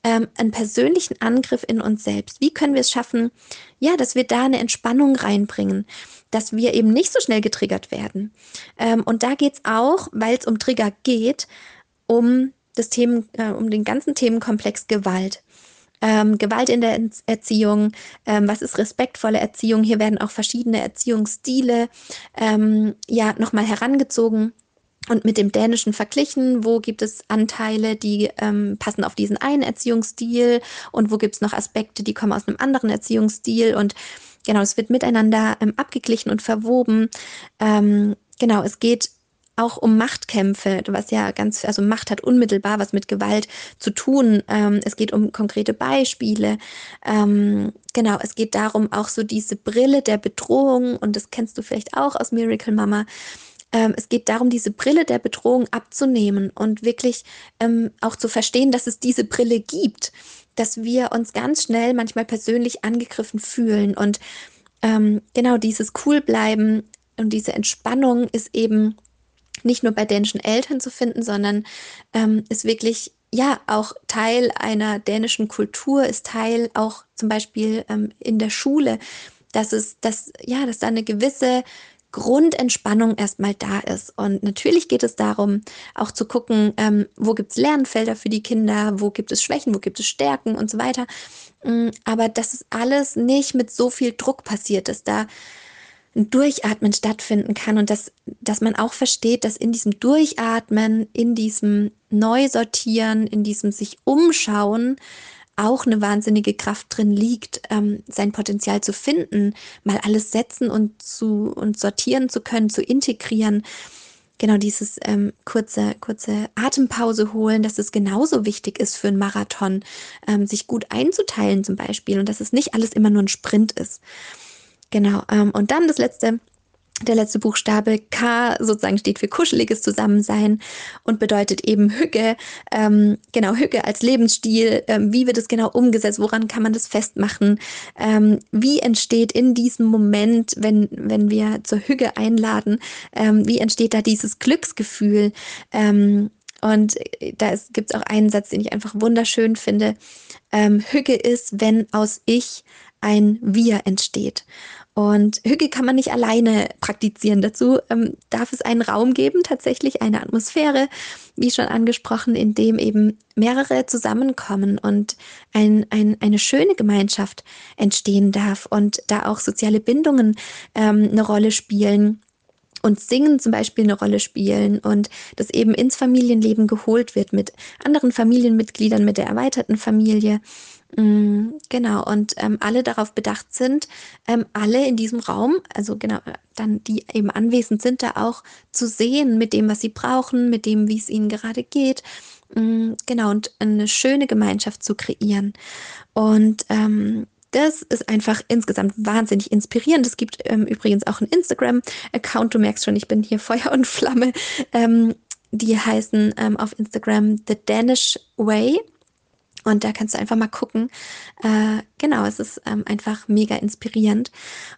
ähm, einen persönlichen Angriff in uns selbst? Wie können wir es schaffen, ja, dass wir da eine Entspannung reinbringen, dass wir eben nicht so schnell getriggert werden? Ähm, und da geht es auch, weil es um Trigger geht, um das Themen, äh, um den ganzen Themenkomplex Gewalt ähm, Gewalt in der Erziehung, ähm, was ist respektvolle Erziehung. Hier werden auch verschiedene Erziehungsstile ähm, ja nochmal herangezogen und mit dem Dänischen verglichen, wo gibt es Anteile, die ähm, passen auf diesen einen Erziehungsstil und wo gibt es noch Aspekte, die kommen aus einem anderen Erziehungsstil und genau, es wird miteinander ähm, abgeglichen und verwoben. Ähm, genau, es geht auch um Machtkämpfe, was ja ganz, also Macht hat unmittelbar was mit Gewalt zu tun. Ähm, es geht um konkrete Beispiele. Ähm, genau, es geht darum, auch so diese Brille der Bedrohung, und das kennst du vielleicht auch aus Miracle Mama. Ähm, es geht darum, diese Brille der Bedrohung abzunehmen und wirklich ähm, auch zu verstehen, dass es diese Brille gibt, dass wir uns ganz schnell manchmal persönlich angegriffen fühlen. Und ähm, genau dieses Coolbleiben und diese Entspannung ist eben nicht nur bei dänischen Eltern zu finden, sondern ähm, ist wirklich ja auch Teil einer dänischen Kultur, ist Teil auch zum Beispiel ähm, in der Schule, dass es, dass, ja, dass da eine gewisse Grundentspannung erstmal da ist. Und natürlich geht es darum, auch zu gucken, ähm, wo gibt es Lernfelder für die Kinder, wo gibt es Schwächen, wo gibt es Stärken und so weiter. Mm, aber dass es alles nicht mit so viel Druck passiert ist, da ein Durchatmen stattfinden kann und dass, dass man auch versteht, dass in diesem Durchatmen, in diesem Neusortieren, in diesem sich umschauen, auch eine wahnsinnige Kraft drin liegt, ähm, sein Potenzial zu finden, mal alles setzen und zu und sortieren zu können, zu integrieren. Genau dieses ähm, kurze, kurze Atempause holen, dass es genauso wichtig ist für einen Marathon, ähm, sich gut einzuteilen zum Beispiel und dass es nicht alles immer nur ein Sprint ist. Genau. Ähm, und dann das letzte, der letzte Buchstabe K sozusagen steht für kuscheliges Zusammensein und bedeutet eben Hücke. Ähm, genau, Hücke als Lebensstil. Ähm, wie wird es genau umgesetzt? Woran kann man das festmachen? Ähm, wie entsteht in diesem Moment, wenn, wenn wir zur Hücke einladen, ähm, wie entsteht da dieses Glücksgefühl? Ähm, und da gibt es auch einen Satz, den ich einfach wunderschön finde. Ähm, Hücke ist, wenn aus Ich ein Wir entsteht. Und Hücke kann man nicht alleine praktizieren. Dazu ähm, darf es einen Raum geben, tatsächlich eine Atmosphäre, wie schon angesprochen, in dem eben mehrere zusammenkommen und ein, ein, eine schöne Gemeinschaft entstehen darf und da auch soziale Bindungen ähm, eine Rolle spielen und Singen zum Beispiel eine Rolle spielen und das eben ins Familienleben geholt wird mit anderen Familienmitgliedern, mit der erweiterten Familie genau, und ähm, alle darauf bedacht sind, ähm, alle in diesem Raum, also genau, dann die eben anwesend sind, da auch zu sehen mit dem, was sie brauchen, mit dem, wie es ihnen gerade geht. Mm, genau, und eine schöne Gemeinschaft zu kreieren. Und ähm, das ist einfach insgesamt wahnsinnig inspirierend. Es gibt ähm, übrigens auch einen Instagram-Account. Du merkst schon, ich bin hier Feuer und Flamme. Ähm, die heißen ähm, auf Instagram The Danish Way. Und da kannst du einfach mal gucken. Äh, genau, es ist ähm, einfach mega inspirierend.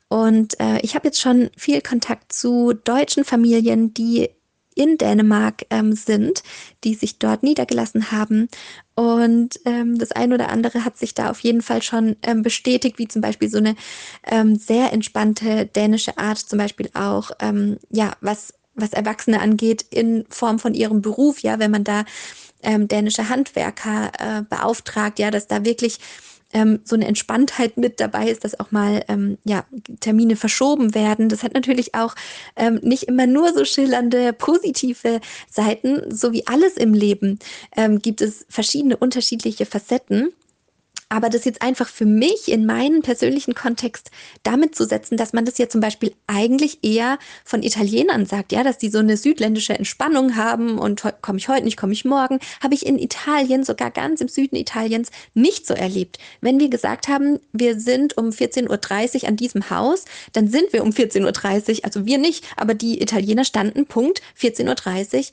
Und äh, ich habe jetzt schon viel Kontakt zu deutschen Familien, die in Dänemark ähm, sind, die sich dort niedergelassen haben. Und ähm, das eine oder andere hat sich da auf jeden Fall schon ähm, bestätigt, wie zum Beispiel so eine ähm, sehr entspannte dänische Art, zum Beispiel auch, ähm, ja, was, was Erwachsene angeht, in Form von ihrem Beruf, ja, wenn man da ähm, dänische Handwerker äh, beauftragt, ja, dass da wirklich ähm, so eine Entspanntheit mit dabei ist, dass auch mal ähm, ja, Termine verschoben werden. Das hat natürlich auch ähm, nicht immer nur so schillernde, positive Seiten, so wie alles im Leben ähm, gibt es verschiedene unterschiedliche Facetten. Aber das jetzt einfach für mich in meinen persönlichen Kontext damit zu setzen, dass man das ja zum Beispiel eigentlich eher von Italienern sagt, ja, dass die so eine südländische Entspannung haben und komme ich heute nicht, komme ich morgen, habe ich in Italien, sogar ganz im Süden Italiens, nicht so erlebt. Wenn wir gesagt haben, wir sind um 14.30 Uhr an diesem Haus, dann sind wir um 14.30 Uhr, also wir nicht, aber die Italiener standen Punkt 14.30 Uhr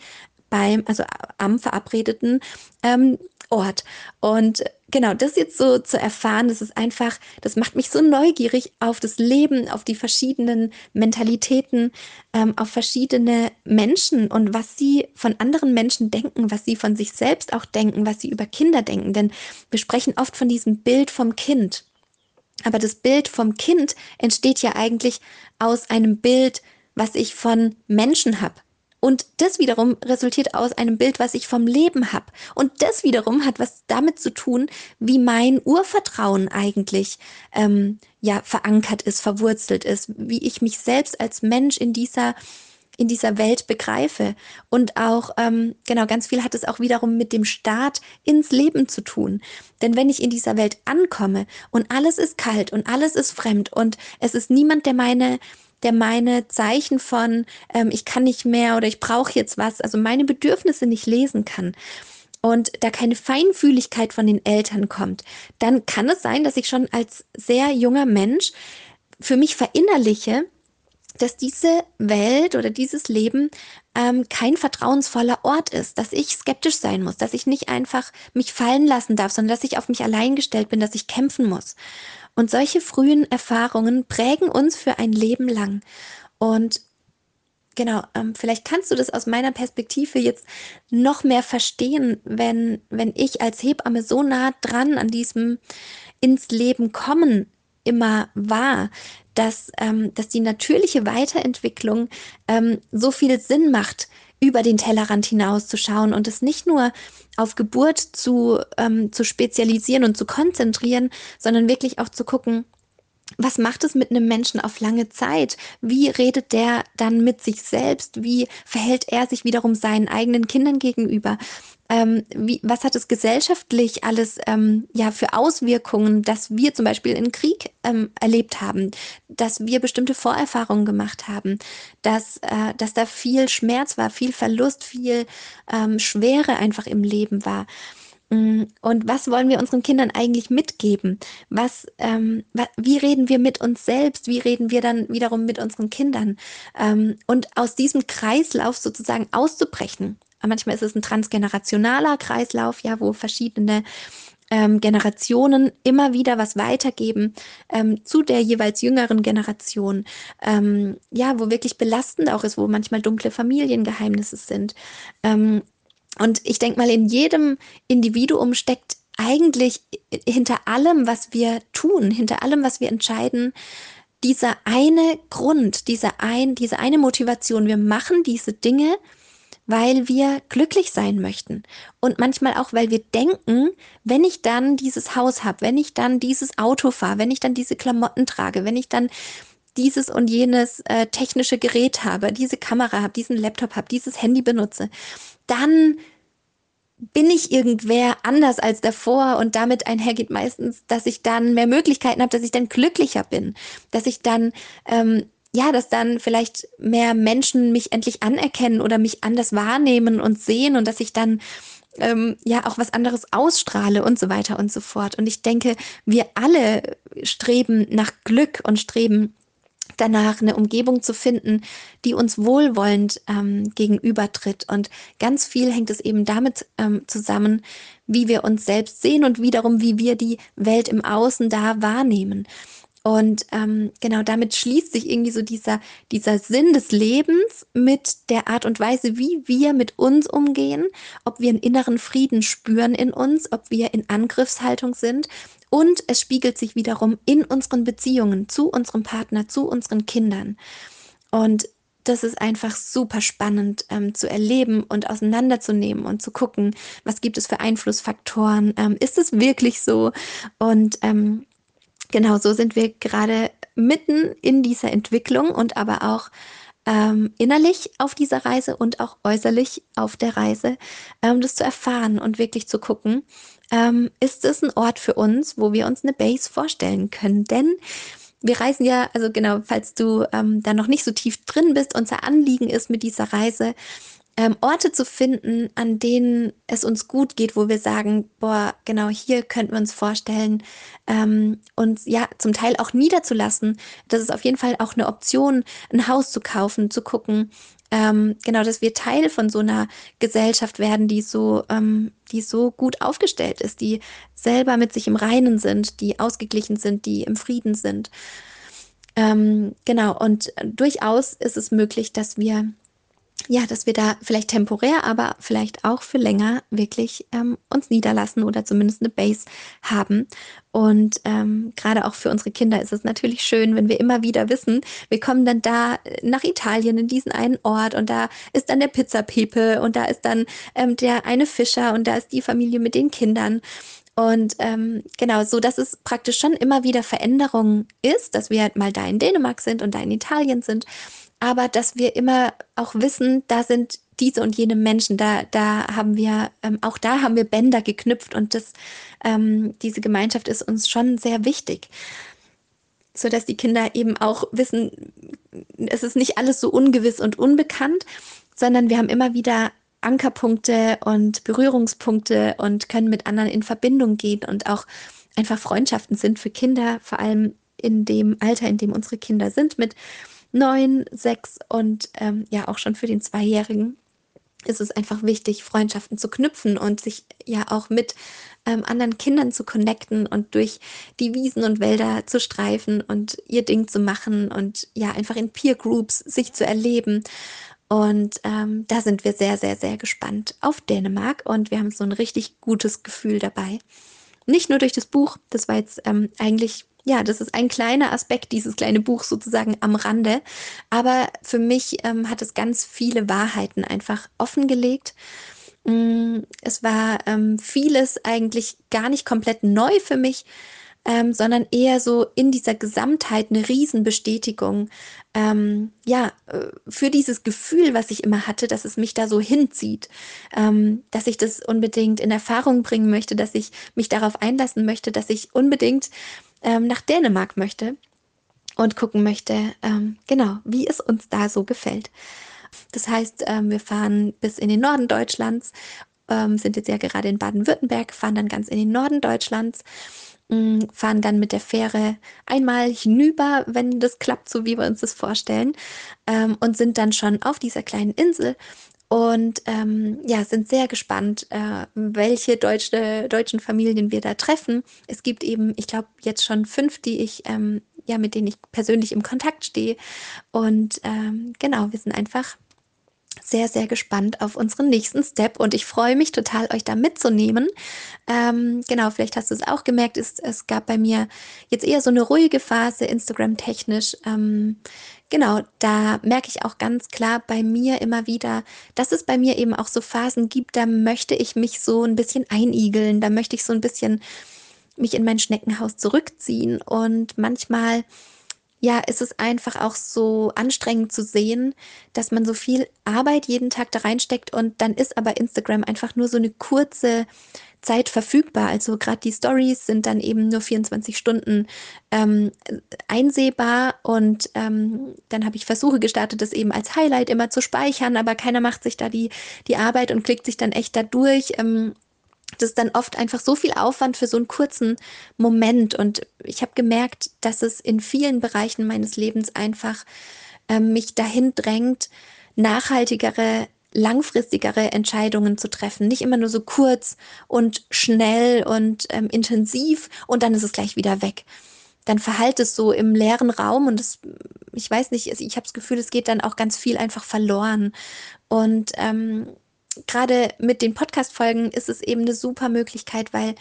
beim, also am verabredeten ähm, Ort. Und genau, das jetzt so zu erfahren, das ist einfach, das macht mich so neugierig auf das Leben, auf die verschiedenen Mentalitäten, ähm, auf verschiedene Menschen und was sie von anderen Menschen denken, was sie von sich selbst auch denken, was sie über Kinder denken. Denn wir sprechen oft von diesem Bild vom Kind. Aber das Bild vom Kind entsteht ja eigentlich aus einem Bild, was ich von Menschen habe. Und das wiederum resultiert aus einem Bild, was ich vom Leben habe. Und das wiederum hat was damit zu tun, wie mein Urvertrauen eigentlich ähm, ja verankert ist, verwurzelt ist, wie ich mich selbst als Mensch in dieser in dieser Welt begreife. Und auch, ähm, genau, ganz viel hat es auch wiederum mit dem Start ins Leben zu tun. Denn wenn ich in dieser Welt ankomme und alles ist kalt und alles ist fremd und es ist niemand, der meine der meine Zeichen von ähm, ich kann nicht mehr oder ich brauche jetzt was, also meine Bedürfnisse nicht lesen kann und da keine Feinfühligkeit von den Eltern kommt, dann kann es sein, dass ich schon als sehr junger Mensch für mich verinnerliche, dass diese Welt oder dieses Leben ähm, kein vertrauensvoller Ort ist, dass ich skeptisch sein muss, dass ich nicht einfach mich fallen lassen darf, sondern dass ich auf mich allein gestellt bin, dass ich kämpfen muss. Und solche frühen Erfahrungen prägen uns für ein Leben lang. Und genau, ähm, vielleicht kannst du das aus meiner Perspektive jetzt noch mehr verstehen, wenn, wenn ich als Hebamme so nah dran an diesem ins Leben kommen immer war, dass, ähm, dass die natürliche Weiterentwicklung ähm, so viel Sinn macht, über den Tellerrand hinauszuschauen und es nicht nur auf Geburt zu, ähm, zu spezialisieren und zu konzentrieren, sondern wirklich auch zu gucken, was macht es mit einem Menschen auf lange Zeit? Wie redet der dann mit sich selbst? Wie verhält er sich wiederum seinen eigenen Kindern gegenüber? Ähm, wie, was hat es gesellschaftlich alles ähm, ja für Auswirkungen, dass wir zum Beispiel einen Krieg ähm, erlebt haben, dass wir bestimmte Vorerfahrungen gemacht haben, dass, äh, dass da viel Schmerz war, viel Verlust, viel ähm, Schwere einfach im Leben war. Mm, und was wollen wir unseren Kindern eigentlich mitgeben? Was, ähm, wie reden wir mit uns selbst? Wie reden wir dann wiederum mit unseren Kindern? Ähm, und aus diesem Kreislauf sozusagen auszubrechen. Manchmal ist es ein transgenerationaler Kreislauf, ja, wo verschiedene ähm, Generationen immer wieder was weitergeben ähm, zu der jeweils jüngeren Generation. Ähm, ja, wo wirklich belastend auch ist, wo manchmal dunkle Familiengeheimnisse sind. Ähm, und ich denke mal, in jedem Individuum steckt eigentlich hinter allem, was wir tun, hinter allem, was wir entscheiden, dieser eine Grund, diese, ein, diese eine Motivation. Wir machen diese Dinge, weil wir glücklich sein möchten. Und manchmal auch, weil wir denken, wenn ich dann dieses Haus habe, wenn ich dann dieses Auto fahre, wenn ich dann diese Klamotten trage, wenn ich dann dieses und jenes äh, technische Gerät habe, diese Kamera habe, diesen Laptop habe, dieses Handy benutze, dann bin ich irgendwer anders als davor und damit einhergeht meistens, dass ich dann mehr Möglichkeiten habe, dass ich dann glücklicher bin, dass ich dann ähm, ja, dass dann vielleicht mehr Menschen mich endlich anerkennen oder mich anders wahrnehmen und sehen und dass ich dann ähm, ja auch was anderes ausstrahle und so weiter und so fort. Und ich denke, wir alle streben nach Glück und streben danach eine Umgebung zu finden, die uns wohlwollend ähm, gegenübertritt. Und ganz viel hängt es eben damit ähm, zusammen, wie wir uns selbst sehen und wiederum, wie wir die Welt im Außen da wahrnehmen. Und ähm, genau damit schließt sich irgendwie so dieser, dieser Sinn des Lebens mit der Art und Weise, wie wir mit uns umgehen, ob wir einen inneren Frieden spüren in uns, ob wir in Angriffshaltung sind. Und es spiegelt sich wiederum in unseren Beziehungen zu unserem Partner, zu unseren Kindern. Und das ist einfach super spannend ähm, zu erleben und auseinanderzunehmen und zu gucken, was gibt es für Einflussfaktoren, ähm, ist es wirklich so? Und ähm, genau so sind wir gerade mitten in dieser Entwicklung und aber auch ähm, innerlich auf dieser Reise und auch äußerlich auf der Reise, ähm, das zu erfahren und wirklich zu gucken, ähm, ist es ein Ort für uns, wo wir uns eine Base vorstellen können. Denn wir reisen ja, also genau, falls du ähm, da noch nicht so tief drin bist, unser Anliegen ist mit dieser Reise, ähm, Orte zu finden, an denen es uns gut geht, wo wir sagen, boah, genau hier könnten wir uns vorstellen, ähm, uns ja zum Teil auch niederzulassen. Das ist auf jeden Fall auch eine Option, ein Haus zu kaufen, zu gucken, ähm, genau, dass wir Teil von so einer Gesellschaft werden, die so, ähm, die so gut aufgestellt ist, die selber mit sich im Reinen sind, die ausgeglichen sind, die im Frieden sind. Ähm, genau, und durchaus ist es möglich, dass wir ja, dass wir da vielleicht temporär, aber vielleicht auch für länger wirklich ähm, uns niederlassen oder zumindest eine Base haben. Und ähm, gerade auch für unsere Kinder ist es natürlich schön, wenn wir immer wieder wissen, wir kommen dann da äh, nach Italien in diesen einen Ort und da ist dann der Pizzapepe und da ist dann ähm, der eine Fischer und da ist die Familie mit den Kindern. Und ähm, genau, so dass es praktisch schon immer wieder Veränderung ist, dass wir halt mal da in Dänemark sind und da in Italien sind aber dass wir immer auch wissen, da sind diese und jene Menschen, da, da haben wir, ähm, auch da haben wir Bänder geknüpft und das, ähm, diese Gemeinschaft ist uns schon sehr wichtig. So dass die Kinder eben auch wissen, es ist nicht alles so ungewiss und unbekannt, sondern wir haben immer wieder Ankerpunkte und Berührungspunkte und können mit anderen in Verbindung gehen und auch einfach Freundschaften sind für Kinder, vor allem in dem Alter, in dem unsere Kinder sind, mit neun, sechs und ähm, ja auch schon für den Zweijährigen ist es einfach wichtig, Freundschaften zu knüpfen und sich ja auch mit ähm, anderen Kindern zu connecten und durch die Wiesen und Wälder zu streifen und ihr Ding zu machen und ja einfach in Peer Groups sich zu erleben. Und ähm, da sind wir sehr, sehr, sehr gespannt auf Dänemark und wir haben so ein richtig gutes Gefühl dabei. Nicht nur durch das Buch, das war jetzt ähm, eigentlich ja, das ist ein kleiner Aspekt dieses kleine Buch sozusagen am Rande. Aber für mich ähm, hat es ganz viele Wahrheiten einfach offengelegt. Mm, es war ähm, vieles eigentlich gar nicht komplett neu für mich, ähm, sondern eher so in dieser Gesamtheit eine Riesenbestätigung. Ähm, ja, äh, für dieses Gefühl, was ich immer hatte, dass es mich da so hinzieht, ähm, dass ich das unbedingt in Erfahrung bringen möchte, dass ich mich darauf einlassen möchte, dass ich unbedingt ähm, nach Dänemark möchte und gucken möchte, ähm, genau, wie es uns da so gefällt. Das heißt, ähm, wir fahren bis in den Norden Deutschlands, ähm, sind jetzt ja gerade in Baden-Württemberg, fahren dann ganz in den Norden Deutschlands, mm, fahren dann mit der Fähre einmal hinüber, wenn das klappt, so wie wir uns das vorstellen, ähm, und sind dann schon auf dieser kleinen Insel und ähm, ja, sind sehr gespannt, äh, welche deutsche, deutschen Familien wir da treffen. Es gibt eben, ich glaube, jetzt schon fünf, die ich, ähm, ja, mit denen ich persönlich im Kontakt stehe. Und ähm, genau, wir sind einfach sehr, sehr gespannt auf unseren nächsten Step und ich freue mich total, euch da mitzunehmen. Ähm, genau, vielleicht hast du es auch gemerkt, es, es gab bei mir jetzt eher so eine ruhige Phase, Instagram-technisch. Ähm, genau, da merke ich auch ganz klar bei mir immer wieder, dass es bei mir eben auch so Phasen gibt, da möchte ich mich so ein bisschen einigeln, da möchte ich so ein bisschen mich in mein Schneckenhaus zurückziehen. Und manchmal ja, ist es einfach auch so anstrengend zu sehen, dass man so viel Arbeit jeden Tag da reinsteckt und dann ist aber Instagram einfach nur so eine kurze Zeit verfügbar. Also gerade die Stories sind dann eben nur 24 Stunden ähm, einsehbar und ähm, dann habe ich Versuche gestartet, das eben als Highlight immer zu speichern, aber keiner macht sich da die, die Arbeit und klickt sich dann echt da durch. Ähm, das ist dann oft einfach so viel Aufwand für so einen kurzen Moment. Und ich habe gemerkt, dass es in vielen Bereichen meines Lebens einfach äh, mich dahin drängt, nachhaltigere, langfristigere Entscheidungen zu treffen. Nicht immer nur so kurz und schnell und ähm, intensiv und dann ist es gleich wieder weg. Dann verhallt es so im leeren Raum und es, ich weiß nicht, ich habe das Gefühl, es geht dann auch ganz viel einfach verloren. Und ähm, gerade mit den Podcast-Folgen ist es eben eine super Möglichkeit, weil,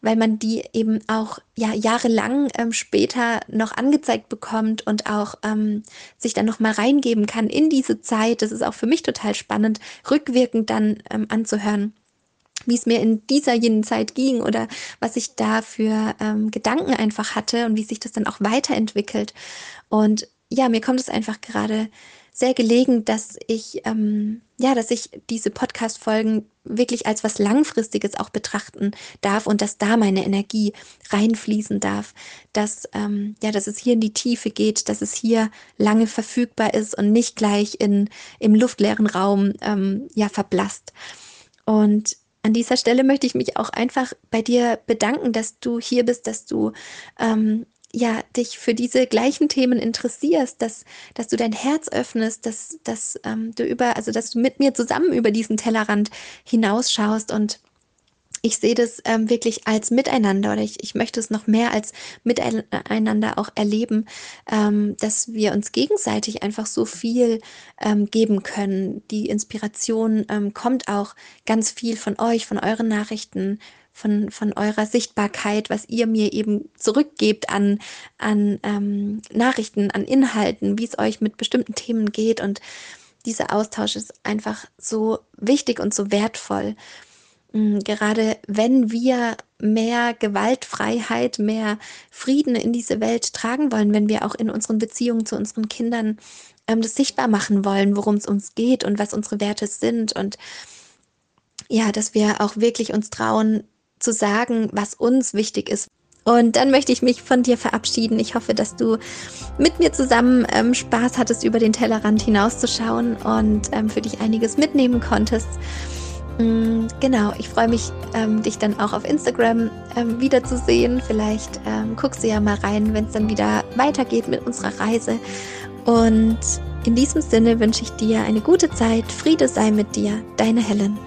weil man die eben auch ja, jahrelang ähm, später noch angezeigt bekommt und auch ähm, sich dann nochmal reingeben kann in diese Zeit. Das ist auch für mich total spannend, rückwirkend dann ähm, anzuhören wie es mir in dieser jenen Zeit ging oder was ich da für ähm, Gedanken einfach hatte und wie sich das dann auch weiterentwickelt. Und ja, mir kommt es einfach gerade sehr gelegen, dass ich, ähm, ja, dass ich diese Podcast-Folgen wirklich als was Langfristiges auch betrachten darf und dass da meine Energie reinfließen darf, dass, ähm, ja, dass es hier in die Tiefe geht, dass es hier lange verfügbar ist und nicht gleich in, im luftleeren Raum, ähm, ja, verblasst. Und an dieser Stelle möchte ich mich auch einfach bei dir bedanken, dass du hier bist, dass du ähm, ja, dich für diese gleichen Themen interessierst, dass, dass du dein Herz öffnest, dass, dass ähm, du über, also dass du mit mir zusammen über diesen Tellerrand hinausschaust und ich sehe das ähm, wirklich als Miteinander oder ich, ich möchte es noch mehr als Miteinander auch erleben, ähm, dass wir uns gegenseitig einfach so viel ähm, geben können. Die Inspiration ähm, kommt auch ganz viel von euch, von euren Nachrichten, von, von eurer Sichtbarkeit, was ihr mir eben zurückgebt an, an ähm, Nachrichten, an Inhalten, wie es euch mit bestimmten Themen geht. Und dieser Austausch ist einfach so wichtig und so wertvoll. Mm, gerade wenn wir mehr Gewaltfreiheit, mehr Frieden in diese Welt tragen wollen, wenn wir auch in unseren Beziehungen zu unseren Kindern ähm, das sichtbar machen wollen, worum es uns geht und was unsere Werte sind und ja, dass wir auch wirklich uns trauen zu sagen, was uns wichtig ist. Und dann möchte ich mich von dir verabschieden. Ich hoffe, dass du mit mir zusammen ähm, Spaß hattest, über den Tellerrand hinauszuschauen und ähm, für dich einiges mitnehmen konntest. Mm, genau, ich freue mich, ähm, dich dann auch auf Instagram ähm, wiederzusehen. Vielleicht ähm, guckst du ja mal rein, wenn es dann wieder weitergeht mit unserer Reise. Und in diesem Sinne wünsche ich dir eine gute Zeit. Friede sei mit dir, deine Helen.